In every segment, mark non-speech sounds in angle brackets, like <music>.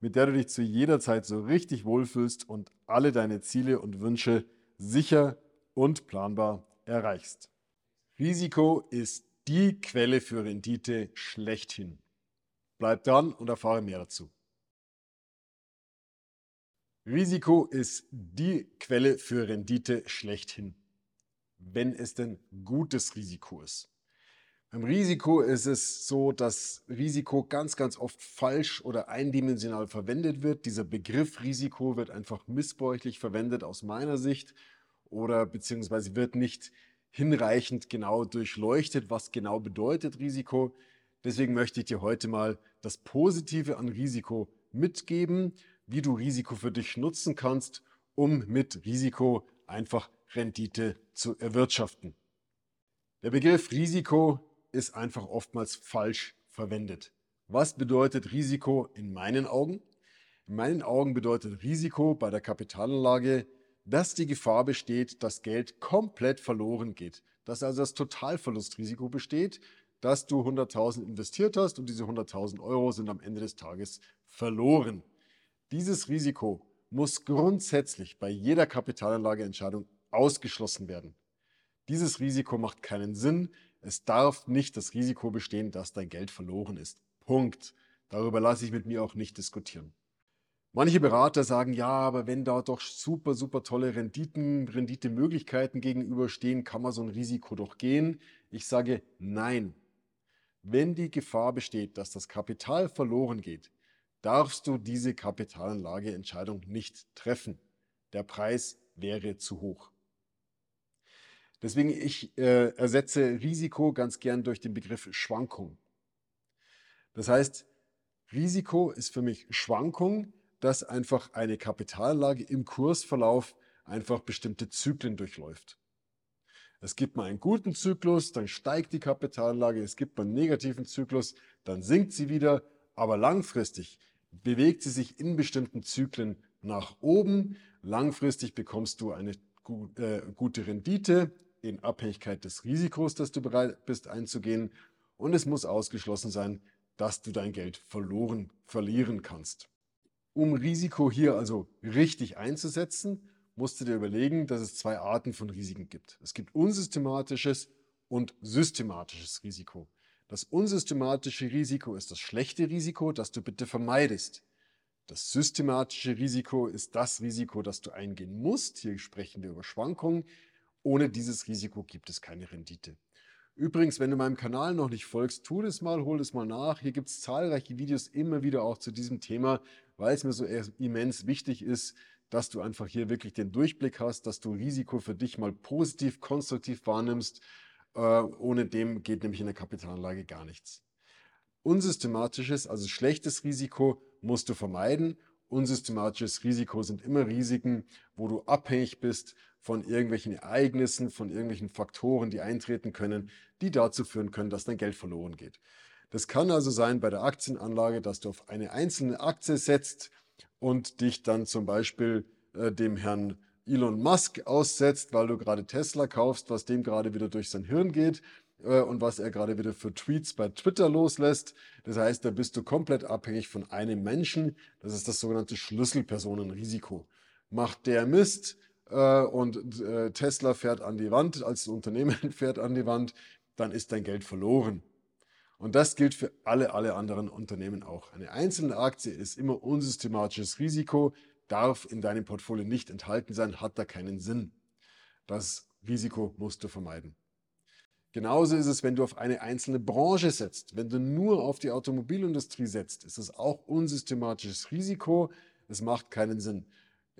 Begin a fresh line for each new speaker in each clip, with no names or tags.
mit der du dich zu jeder Zeit so richtig wohlfühlst und alle deine Ziele und Wünsche sicher und planbar erreichst. Risiko ist die Quelle für Rendite schlechthin. Bleib dran und erfahre mehr dazu. Risiko ist die Quelle für Rendite schlechthin, wenn es denn gutes Risiko ist. Beim Risiko ist es so, dass Risiko ganz, ganz oft falsch oder eindimensional verwendet wird. Dieser Begriff Risiko wird einfach missbräuchlich verwendet aus meiner Sicht oder beziehungsweise wird nicht hinreichend genau durchleuchtet, was genau bedeutet Risiko. Deswegen möchte ich dir heute mal das Positive an Risiko mitgeben, wie du Risiko für dich nutzen kannst, um mit Risiko einfach Rendite zu erwirtschaften. Der Begriff Risiko ist einfach oftmals falsch verwendet. Was bedeutet Risiko in meinen Augen? In meinen Augen bedeutet Risiko bei der Kapitalanlage, dass die Gefahr besteht, dass Geld komplett verloren geht. Dass also das Totalverlustrisiko besteht, dass du 100.000 investiert hast und diese 100.000 Euro sind am Ende des Tages verloren. Dieses Risiko muss grundsätzlich bei jeder Kapitalanlageentscheidung ausgeschlossen werden. Dieses Risiko macht keinen Sinn, es darf nicht das Risiko bestehen, dass dein Geld verloren ist. Punkt. Darüber lasse ich mit mir auch nicht diskutieren. Manche Berater sagen, ja, aber wenn da doch super, super tolle Renditen, Renditemöglichkeiten gegenüberstehen, kann man so ein Risiko doch gehen. Ich sage nein. Wenn die Gefahr besteht, dass das Kapital verloren geht, darfst du diese Kapitalanlageentscheidung nicht treffen. Der Preis wäre zu hoch. Deswegen ich äh, ersetze Risiko ganz gern durch den Begriff Schwankung. Das heißt, Risiko ist für mich Schwankung, dass einfach eine Kapitalanlage im Kursverlauf einfach bestimmte Zyklen durchläuft. Es gibt mal einen guten Zyklus, dann steigt die Kapitalanlage, es gibt mal einen negativen Zyklus, dann sinkt sie wieder, aber langfristig bewegt sie sich in bestimmten Zyklen nach oben. Langfristig bekommst du eine äh, gute Rendite, in Abhängigkeit des Risikos, das du bereit bist einzugehen. Und es muss ausgeschlossen sein, dass du dein Geld verloren, verlieren kannst. Um Risiko hier also richtig einzusetzen, musst du dir überlegen, dass es zwei Arten von Risiken gibt. Es gibt unsystematisches und systematisches Risiko. Das unsystematische Risiko ist das schlechte Risiko, das du bitte vermeidest. Das systematische Risiko ist das Risiko, das du eingehen musst. Hier sprechen wir über Schwankungen. Ohne dieses Risiko gibt es keine Rendite. Übrigens, wenn du meinem Kanal noch nicht folgst, tu das mal, hol das mal nach. Hier gibt es zahlreiche Videos immer wieder auch zu diesem Thema, weil es mir so immens wichtig ist, dass du einfach hier wirklich den Durchblick hast, dass du Risiko für dich mal positiv, konstruktiv wahrnimmst. Äh, ohne dem geht nämlich in der Kapitalanlage gar nichts. Unsystematisches, also schlechtes Risiko musst du vermeiden unsystematisches Risiko sind immer Risiken, wo du abhängig bist von irgendwelchen Ereignissen, von irgendwelchen Faktoren, die eintreten können, die dazu führen können, dass dein Geld verloren geht. Das kann also sein bei der Aktienanlage, dass du auf eine einzelne Aktie setzt und dich dann zum Beispiel äh, dem Herrn Elon Musk aussetzt, weil du gerade Tesla kaufst, was dem gerade wieder durch sein Hirn geht äh, und was er gerade wieder für Tweets bei Twitter loslässt. Das heißt, da bist du komplett abhängig von einem Menschen. Das ist das sogenannte Schlüsselpersonenrisiko. Macht der Mist äh, und äh, Tesla fährt an die Wand, als Unternehmen <laughs> fährt an die Wand, dann ist dein Geld verloren. Und das gilt für alle, alle anderen Unternehmen auch. Eine einzelne Aktie ist immer unsystematisches Risiko, darf in deinem Portfolio nicht enthalten sein, hat da keinen Sinn. Das Risiko musst du vermeiden. Genauso ist es, wenn du auf eine einzelne Branche setzt. Wenn du nur auf die Automobilindustrie setzt, ist es auch unsystematisches Risiko. Es macht keinen Sinn.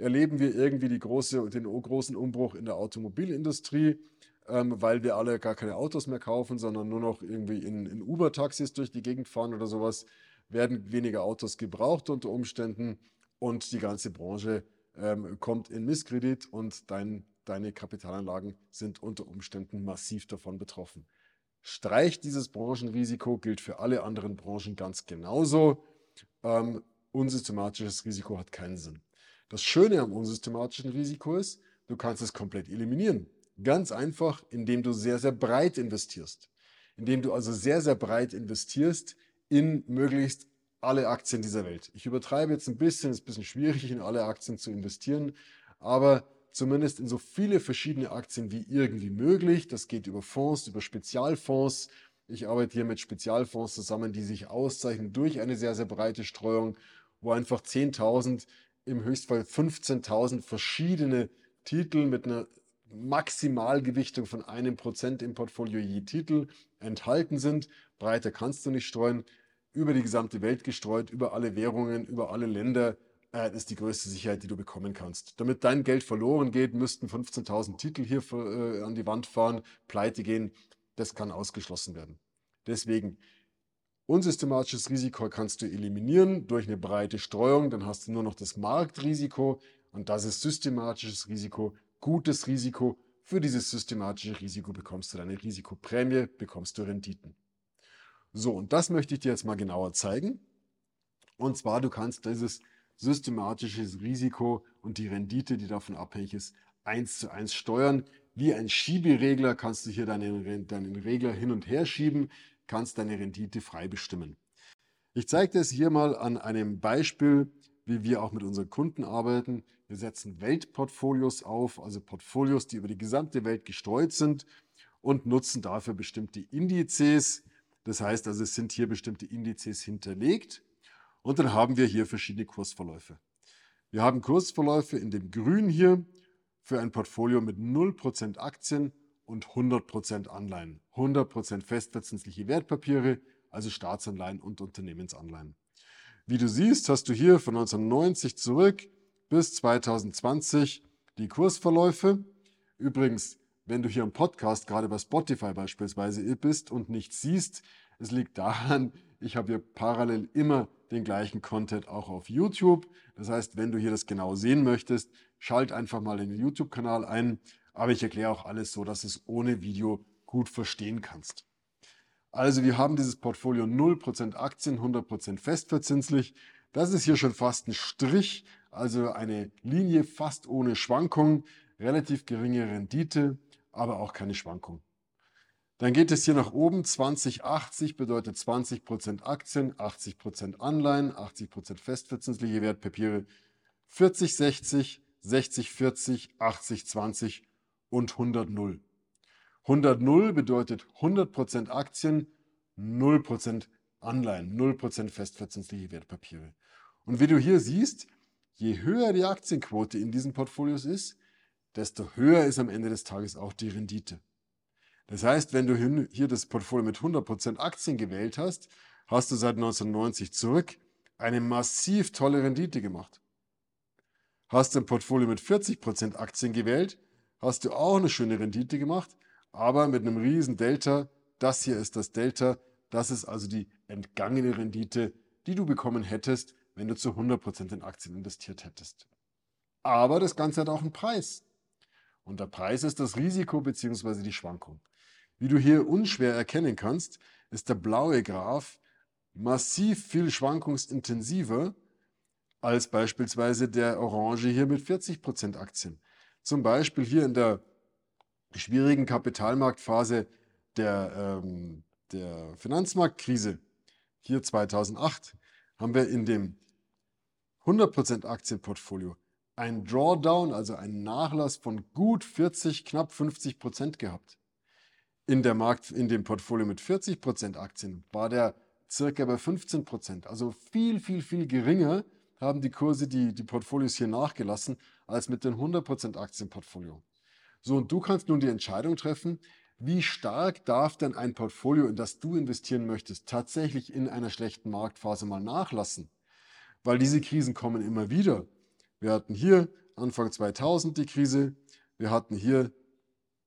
Erleben wir irgendwie die große, den großen Umbruch in der Automobilindustrie, ähm, weil wir alle gar keine Autos mehr kaufen, sondern nur noch irgendwie in, in Uber-Taxis durch die Gegend fahren oder sowas, werden weniger Autos gebraucht unter Umständen. und die ganze Branche ähm, kommt in Misskredit und dein, deine Kapitalanlagen sind unter Umständen massiv davon betroffen. Streicht dieses Branchenrisiko, gilt für alle anderen Branchen ganz genauso. Ähm, unsystematisches Risiko hat keinen Sinn. Das Schöne am unsystematischen Risiko ist, du kannst es komplett eliminieren. Ganz einfach, indem du sehr, sehr breit investierst. Indem du also sehr, sehr breit investierst in möglichst alle Aktien dieser Welt. Ich übertreibe jetzt ein bisschen, ist ein bisschen schwierig, in alle Aktien zu investieren, aber zumindest in so viele verschiedene Aktien wie irgendwie möglich. Das geht über Fonds, über Spezialfonds. Ich arbeite hier mit Spezialfonds zusammen, die sich auszeichnen durch eine sehr, sehr breite Streuung, wo einfach 10.000, im Höchstfall 15.000 verschiedene Titel mit einer Maximalgewichtung von einem Prozent im Portfolio je Titel enthalten sind. Breiter kannst du nicht streuen. Über die gesamte Welt gestreut, über alle Währungen, über alle Länder. Äh, ist die größte Sicherheit, die du bekommen kannst. Damit dein Geld verloren geht, müssten 15.000 Titel hier äh, an die Wand fahren, pleite gehen. Das kann ausgeschlossen werden. Deswegen, unsystematisches Risiko kannst du eliminieren durch eine breite Streuung. Dann hast du nur noch das Marktrisiko und das ist systematisches Risiko gutes Risiko. Für dieses systematische Risiko bekommst du deine Risikoprämie, bekommst du Renditen. So, und das möchte ich dir jetzt mal genauer zeigen. Und zwar, du kannst dieses systematische Risiko und die Rendite, die davon abhängig ist, eins zu eins steuern. Wie ein Schieberegler kannst du hier deinen, deinen Regler hin und her schieben, kannst deine Rendite frei bestimmen. Ich zeige es hier mal an einem Beispiel, wie wir auch mit unseren Kunden arbeiten. Wir setzen Weltportfolios auf, also Portfolios, die über die gesamte Welt gestreut sind und nutzen dafür bestimmte Indizes. Das heißt also, es sind hier bestimmte Indizes hinterlegt und dann haben wir hier verschiedene Kursverläufe. Wir haben Kursverläufe in dem Grün hier für ein Portfolio mit 0% Aktien und 100% Anleihen. 100% festverzinsliche Wertpapiere, also Staatsanleihen und Unternehmensanleihen. Wie du siehst, hast du hier von 1990 zurück bis 2020 die Kursverläufe. Übrigens, wenn du hier im Podcast, gerade bei Spotify beispielsweise, bist und nichts siehst, es liegt daran, ich habe hier parallel immer den gleichen Content auch auf YouTube. Das heißt, wenn du hier das genau sehen möchtest, schalt einfach mal den YouTube-Kanal ein. Aber ich erkläre auch alles so, dass du es ohne Video gut verstehen kannst. Also wir haben dieses Portfolio 0% Aktien, 100% festverzinslich. Das ist hier schon fast ein Strich, also eine Linie fast ohne Schwankung, relativ geringe Rendite, aber auch keine Schwankung. Dann geht es hier nach oben, 2080 bedeutet 20% Aktien, 80% Anleihen, 80% festverzinsliche Wertpapiere, 4060, 6040, 8020 und 100 100 bedeutet 100% Aktien, 0% Anleihen, 0% festverzinsliche Wertpapiere. Und wie du hier siehst, je höher die Aktienquote in diesen Portfolios ist, desto höher ist am Ende des Tages auch die Rendite. Das heißt, wenn du hier das Portfolio mit 100% Aktien gewählt hast, hast du seit 1990 zurück eine massiv tolle Rendite gemacht. Hast du ein Portfolio mit 40% Aktien gewählt, hast du auch eine schöne Rendite gemacht, aber mit einem riesen Delta. Das hier ist das Delta. Das ist also die entgangene Rendite, die du bekommen hättest, wenn du zu 100% in Aktien investiert hättest. Aber das Ganze hat auch einen Preis. Und der Preis ist das Risiko bzw. die Schwankung. Wie du hier unschwer erkennen kannst, ist der blaue Graph massiv viel schwankungsintensiver als beispielsweise der orange hier mit 40% Aktien. Zum Beispiel hier in der schwierigen Kapitalmarktphase der, ähm, der Finanzmarktkrise, hier 2008, haben wir in dem 100% Aktienportfolio ein Drawdown, also einen Nachlass von gut 40, knapp 50% gehabt. In, der Markt, in dem Portfolio mit 40% Aktien war der circa bei 15%, also viel, viel, viel geringer haben die Kurse, die, die Portfolios hier nachgelassen, als mit dem 100% Aktienportfolio. So, und du kannst nun die Entscheidung treffen, wie stark darf denn ein Portfolio, in das du investieren möchtest, tatsächlich in einer schlechten Marktphase mal nachlassen? Weil diese Krisen kommen immer wieder. Wir hatten hier Anfang 2000 die Krise, wir hatten hier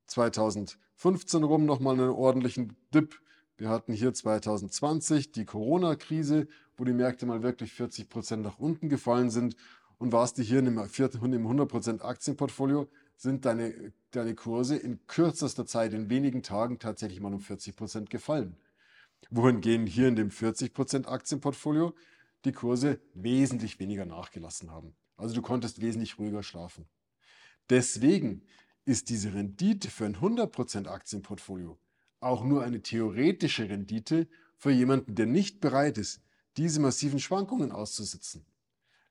2015 rum nochmal einen ordentlichen Dip, wir hatten hier 2020 die Corona-Krise, wo die Märkte mal wirklich 40 Prozent nach unten gefallen sind. Und warst du hier in einem 100% Aktienportfolio, sind deine, deine Kurse in kürzester Zeit, in wenigen Tagen tatsächlich mal um 40% gefallen. Wohingegen hier in dem 40% Aktienportfolio die Kurse wesentlich weniger nachgelassen haben. Also du konntest wesentlich ruhiger schlafen. Deswegen ist diese Rendite für ein 100% Aktienportfolio auch nur eine theoretische Rendite für jemanden, der nicht bereit ist, diese massiven Schwankungen auszusitzen.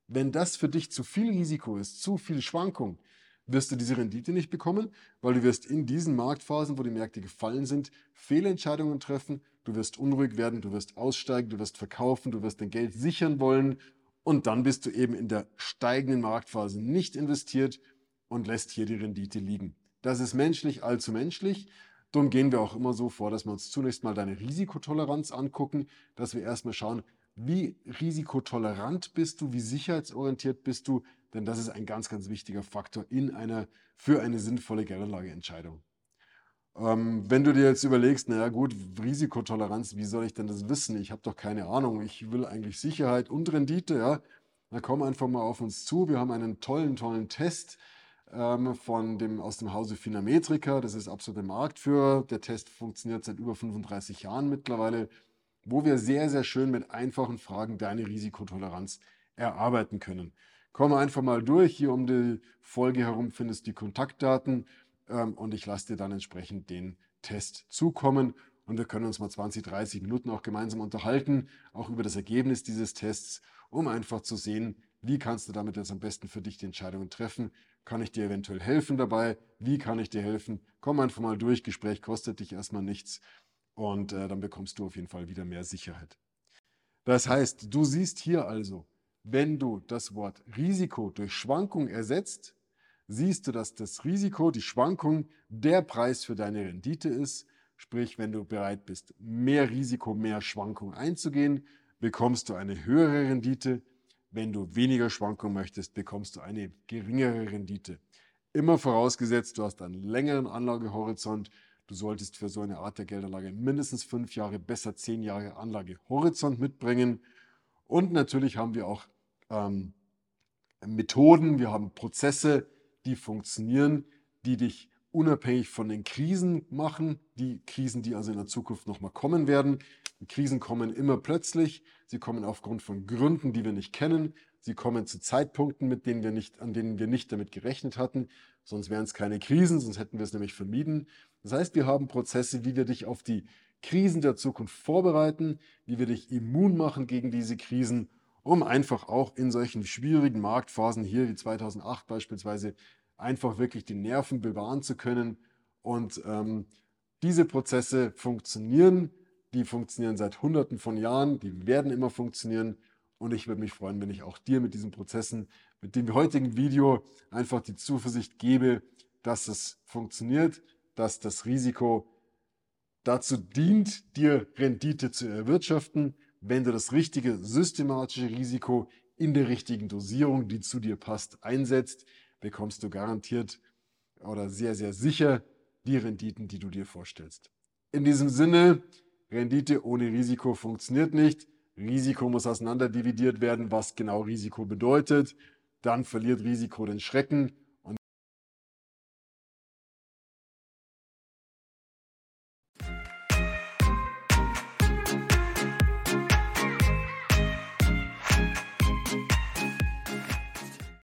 Wenn das für dich zu viel Risiko ist, zu viel Schwankung, wirst du diese Rendite nicht bekommen, weil du wirst in diesen Marktphasen, wo die Märkte gefallen sind, Fehlentscheidungen treffen, du wirst unruhig werden, du wirst aussteigen, du wirst verkaufen, du wirst dein Geld sichern wollen und dann bist du eben in der steigenden Marktphase nicht investiert und lässt hier die Rendite liegen. Das ist menschlich, allzu menschlich. Darum gehen wir auch immer so vor, dass wir uns zunächst mal deine Risikotoleranz angucken, dass wir erstmal schauen, wie risikotolerant bist du, wie sicherheitsorientiert bist du, denn das ist ein ganz, ganz wichtiger Faktor in einer, für eine sinnvolle Geldanlageentscheidung. Ähm, wenn du dir jetzt überlegst, naja gut, Risikotoleranz, wie soll ich denn das wissen? Ich habe doch keine Ahnung, ich will eigentlich Sicherheit und Rendite, ja. Dann komm einfach mal auf uns zu. Wir haben einen tollen, tollen Test ähm, von dem, aus dem Hause Finametrica. Das ist absolut der Marktführer. Der Test funktioniert seit über 35 Jahren mittlerweile, wo wir sehr, sehr schön mit einfachen Fragen deine Risikotoleranz erarbeiten können. Komm einfach mal durch. Hier um die Folge herum findest du die Kontaktdaten ähm, und ich lasse dir dann entsprechend den Test zukommen. Und wir können uns mal 20, 30 Minuten auch gemeinsam unterhalten, auch über das Ergebnis dieses Tests, um einfach zu sehen, wie kannst du damit jetzt am besten für dich die Entscheidungen treffen, kann ich dir eventuell helfen dabei? Wie kann ich dir helfen? Komm einfach mal durch. Gespräch kostet dich erstmal nichts. Und äh, dann bekommst du auf jeden Fall wieder mehr Sicherheit. Das heißt, du siehst hier also, wenn du das Wort Risiko durch Schwankung ersetzt, siehst du, dass das Risiko, die Schwankung, der Preis für deine Rendite ist. Sprich, wenn du bereit bist, mehr Risiko, mehr Schwankung einzugehen, bekommst du eine höhere Rendite. Wenn du weniger Schwankungen möchtest, bekommst du eine geringere Rendite. Immer vorausgesetzt, du hast einen längeren Anlagehorizont. Du solltest für so eine Art der Geldanlage mindestens fünf Jahre, besser zehn Jahre Anlagehorizont mitbringen. Und natürlich haben wir auch ähm, Methoden, wir haben Prozesse, die funktionieren, die dich unabhängig von den Krisen machen, die Krisen, die also in der Zukunft nochmal kommen werden. Die Krisen kommen immer plötzlich, sie kommen aufgrund von Gründen, die wir nicht kennen, sie kommen zu Zeitpunkten, mit denen wir nicht, an denen wir nicht damit gerechnet hatten, sonst wären es keine Krisen, sonst hätten wir es nämlich vermieden. Das heißt, wir haben Prozesse, wie wir dich auf die Krisen der Zukunft vorbereiten, wie wir dich immun machen gegen diese Krisen, um einfach auch in solchen schwierigen Marktphasen hier wie 2008 beispielsweise einfach wirklich die Nerven bewahren zu können. Und ähm, diese Prozesse funktionieren, die funktionieren seit Hunderten von Jahren, die werden immer funktionieren. Und ich würde mich freuen, wenn ich auch dir mit diesen Prozessen, mit dem heutigen Video einfach die Zuversicht gebe, dass es funktioniert, dass das Risiko dazu dient, dir Rendite zu erwirtschaften, wenn du das richtige systematische Risiko in der richtigen Dosierung, die zu dir passt, einsetzt bekommst du garantiert oder sehr, sehr sicher die Renditen, die du dir vorstellst. In diesem Sinne, Rendite ohne Risiko funktioniert nicht. Risiko muss auseinanderdividiert werden, was genau Risiko bedeutet. Dann verliert Risiko den Schrecken